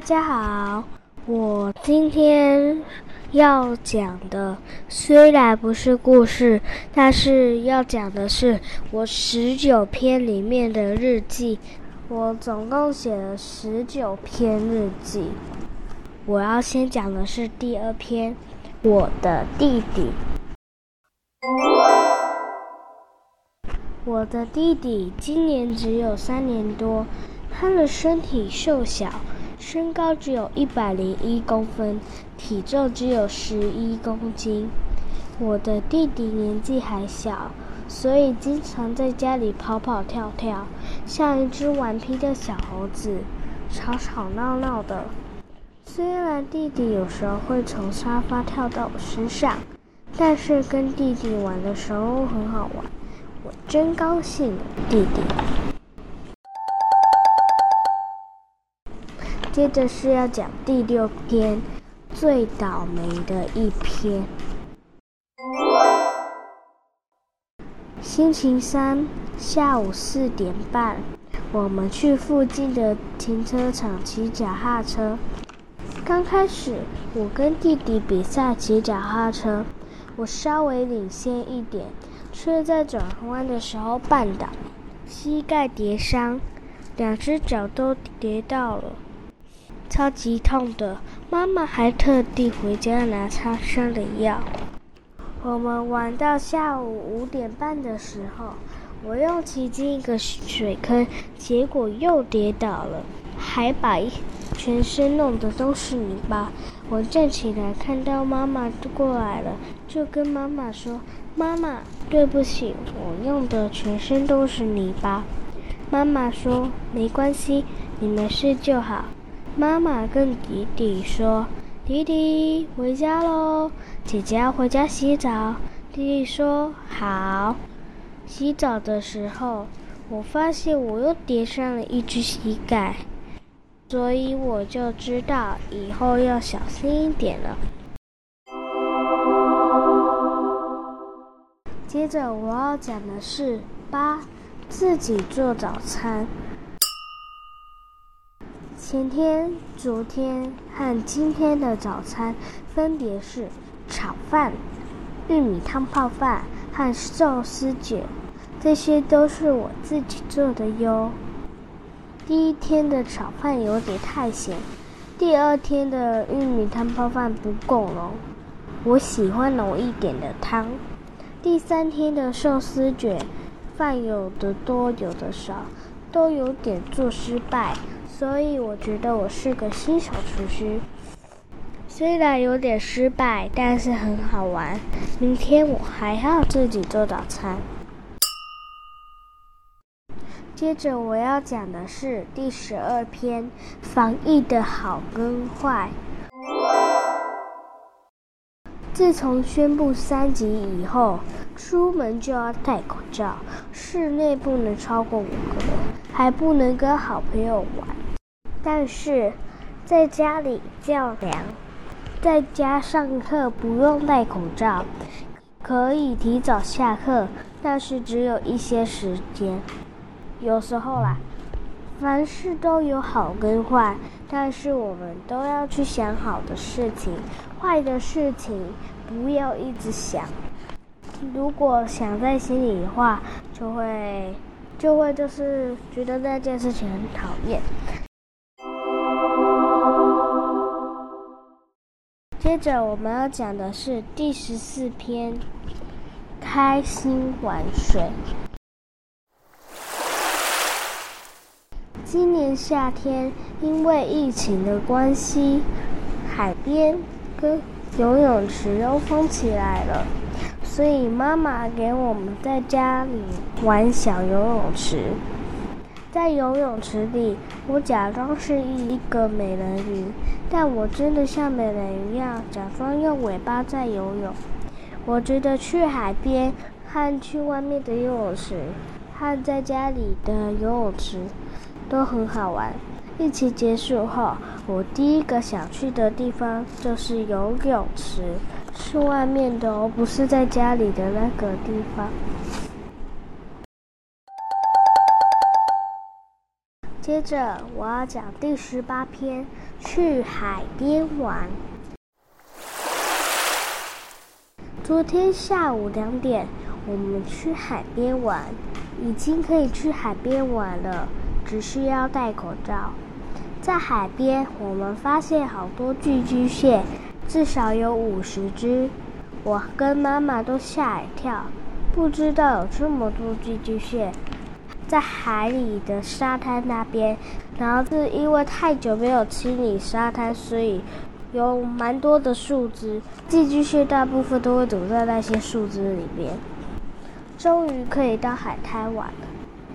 大家好，我今天要讲的虽然不是故事，但是要讲的是我十九篇里面的日记。我总共写了十九篇日记。我要先讲的是第二篇，我的弟弟。我的弟弟今年只有三年多，他的身体瘦小，身高只有一百零一公分，体重只有十一公斤。我的弟弟年纪还小。所以经常在家里跑跑跳跳，像一只顽皮的小猴子，吵吵闹闹的。虽然弟弟有时候会从沙发跳到我身上，但是跟弟弟玩的时候很好玩，我真高兴。弟弟。接着是要讲第六篇，最倒霉的一篇。星期三下午四点半，我们去附近的停车场骑脚踏车。刚开始，我跟弟弟比赛骑脚踏车，我稍微领先一点，却在转弯的时候绊倒，膝盖跌伤，两只脚都跌到了，超级痛的。妈妈还特地回家拿擦伤的药。我们玩到下午五点半的时候，我又骑进一个水坑，结果又跌倒了，还把全身弄得都是泥巴。我站起来看到妈妈过来了，就跟妈妈说：“妈妈，对不起，我弄得全身都是泥巴。”妈妈说：“没关系，你没事就好。”妈妈跟弟弟说。弟弟回家喽，姐姐要回家洗澡。弟弟说好。洗澡的时候，我发现我又叠上了一只膝盖，所以我就知道以后要小心一点了。接着我要讲的是八，自己做早餐。前天、昨天和今天的早餐分别是炒饭、玉米汤泡饭和寿司卷，这些都是我自己做的哟。第一天的炒饭有点太咸，第二天的玉米汤泡饭不够浓，我喜欢浓一点的汤。第三天的寿司卷，饭有的多有的少，都有点做失败。所以我觉得我是个新手厨师，虽然有点失败，但是很好玩。明天我还要自己做早餐。接着我要讲的是第十二篇：防疫的好跟坏。自从宣布三级以后，出门就要戴口罩，室内不能超过五个人，还不能跟好朋友玩。但是，在家里较凉，在家上课不用戴口罩，可以提早下课，但是只有一些时间。有时候啦，凡事都有好跟坏，但是我们都要去想好的事情，坏的事情不要一直想。如果想在心里的话，就会就会就是觉得那件事情很讨厌。接着我们要讲的是第十四篇，开心玩水。今年夏天因为疫情的关系，海边跟游泳池都封起来了，所以妈妈给我们在家里玩小游泳池。在游泳池里，我假装是一个美人鱼，但我真的像美人鱼一样，假装用尾巴在游泳。我觉得去海边和去外面的游泳池，和在家里的游泳池都很好玩，疫情结束后，我第一个想去的地方就是游泳池，是外面的哦，不是在家里的那个地方。接着我要讲第十八篇，去海边玩。昨天下午两点，我们去海边玩，已经可以去海边玩了，只需要戴口罩。在海边，我们发现好多寄居蟹，至少有五十只。我跟妈妈都吓一跳，不知道有这么多寄居蟹在海里的沙滩那边。然后是因为太久没有清理沙滩，所以有蛮多的树枝，寄居蟹大部分都会躲在那些树枝里面。终于可以到海滩玩了。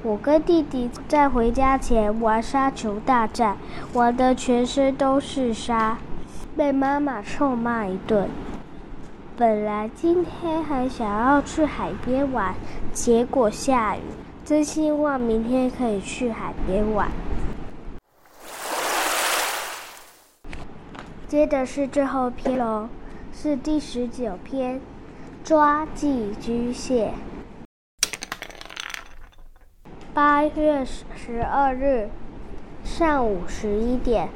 我跟弟弟在回家前玩沙球大战，玩的全身都是沙，被妈妈臭骂一顿。本来今天还想要去海边玩，结果下雨，真希望明天可以去海边玩。接着是最后篇喽，是第十九篇，抓寄居蟹。八月十二日上午十一点，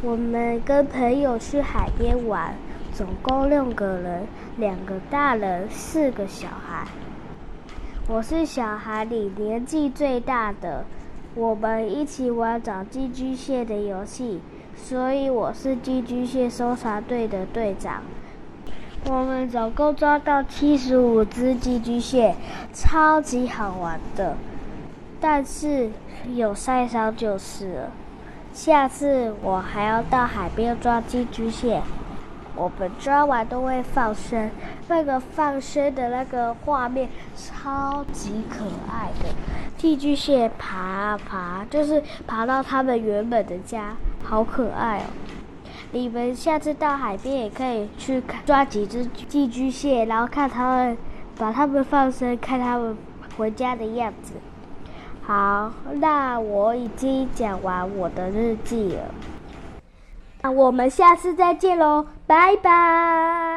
我们跟朋友去海边玩，总共六个人，两个大人，四个小孩。我是小孩里年纪最大的，我们一起玩找寄居蟹的游戏，所以我是寄居蟹搜查队的队长。我们总共抓到七十五只寄居蟹，超级好玩的。但是有晒伤就是了。下次我还要到海边抓寄居蟹。我们抓完都会放生，那个放生的那个画面超级可爱的。寄居蟹爬啊爬，就是爬到它们原本的家，好可爱哦！你们下次到海边也可以去看抓几只寄居蟹，然后看它们把它们放生，看它们回家的样子。好，那我已经讲完我的日记了，那我们下次再见喽，拜拜。